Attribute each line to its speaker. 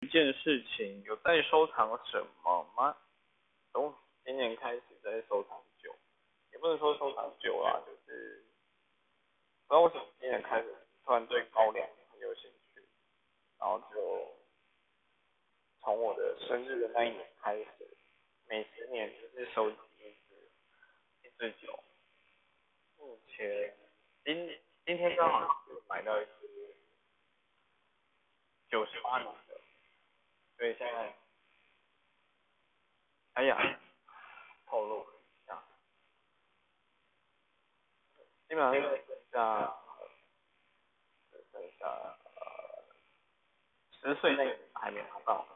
Speaker 1: 一件事情，有在收藏什么吗？从今年开始在收藏酒，也不能说收藏酒啦，就是不知道为什么今年开始突然对高粱很有兴趣，然后就从我的生日的那一年开始，每十年就是收集一支一支酒。目前今今天刚好买到一支九十八年的。所以现在，哎呀，透露一下，基本上剩下，剩下十岁内还没拿到，